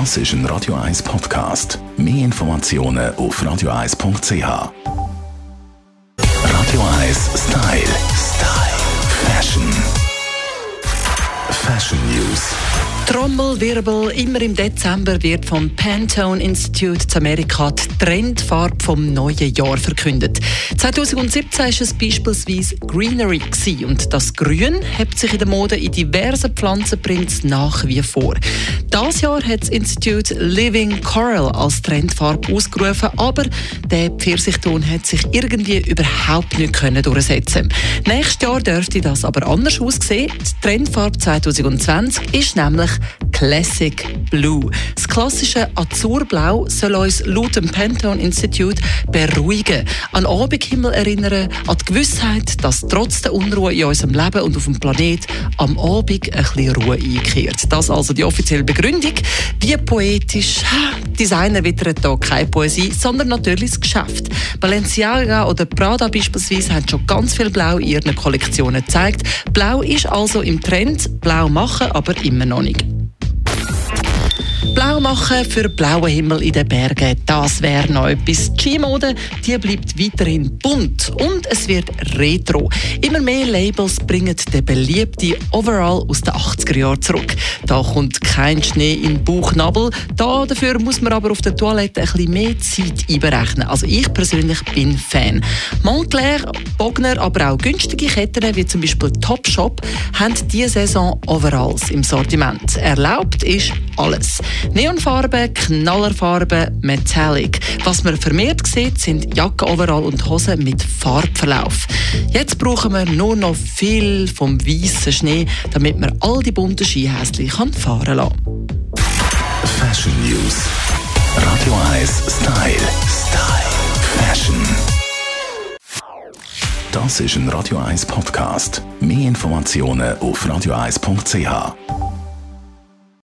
Das ist ein Radio 1 Podcast. Mehr Informationen auf radio1.ch. Radio 1 Style. Style. Fashion. Fashion News. Trommelwirbel. Immer im Dezember wird vom Pantone Institute zu Amerika die Trendfarbe vom neuen Jahr verkündet. 2017 war es beispielsweise Greenery und das Grün hebt sich in der Mode in diversen Pflanzenprints nach wie vor. Das Jahr hat das Institute Living Coral als Trendfarbe ausgerufen, aber der Pfirsichton hat sich irgendwie überhaupt nicht durchsetzen. Nächstes Jahr dürfte das aber anders aussehen. Die Trendfarbe 2020 ist nämlich Classic Blue. Das klassische Azurblau soll uns laut dem Pantone Institute beruhigen, an Abendhimmel erinnern, an die Gewissheit, dass trotz der Unruhe in unserem Leben und auf dem Planet am Abend ein bisschen Ruhe einkehrt. Das also die offizielle Begründung. Wie poetisch. Designer wittern hier keine Poesie, sondern natürlich das Geschäft. Balenciaga oder Prada beispielsweise haben schon ganz viel Blau in ihren Kollektionen gezeigt. Blau ist also im Trend, Blau machen aber immer noch nicht. Blau machen für blauen Himmel in den Bergen, das wäre noch etwas. Die Skimode, die bleibt weiterhin bunt und es wird retro. Immer mehr Labels bringen den beliebten Overall aus den 80er Jahren zurück. Da kommt kein Schnee in Bauchnabel. Da dafür muss man aber auf der Toilette ein bisschen mehr Zeit einberechnen. Also ich persönlich bin Fan. Montclair, Bogner, aber auch günstige Ketten wie zum Beispiel Topshop haben diese Saison Overalls im Sortiment. Erlaubt ist alles. Neonfarben, Knallerfarben, Metallic. Was man vermehrt sieht, sind Jacken, Overall und Hosen mit Farbverlauf. Jetzt brauchen wir nur noch viel vom weißen Schnee, damit man all die bunten Skihäschen fahren lassen Fashion News. Radio 1 Style. Style. Fashion. Das ist ein Radio 1 Podcast. Mehr Informationen auf radio1.ch.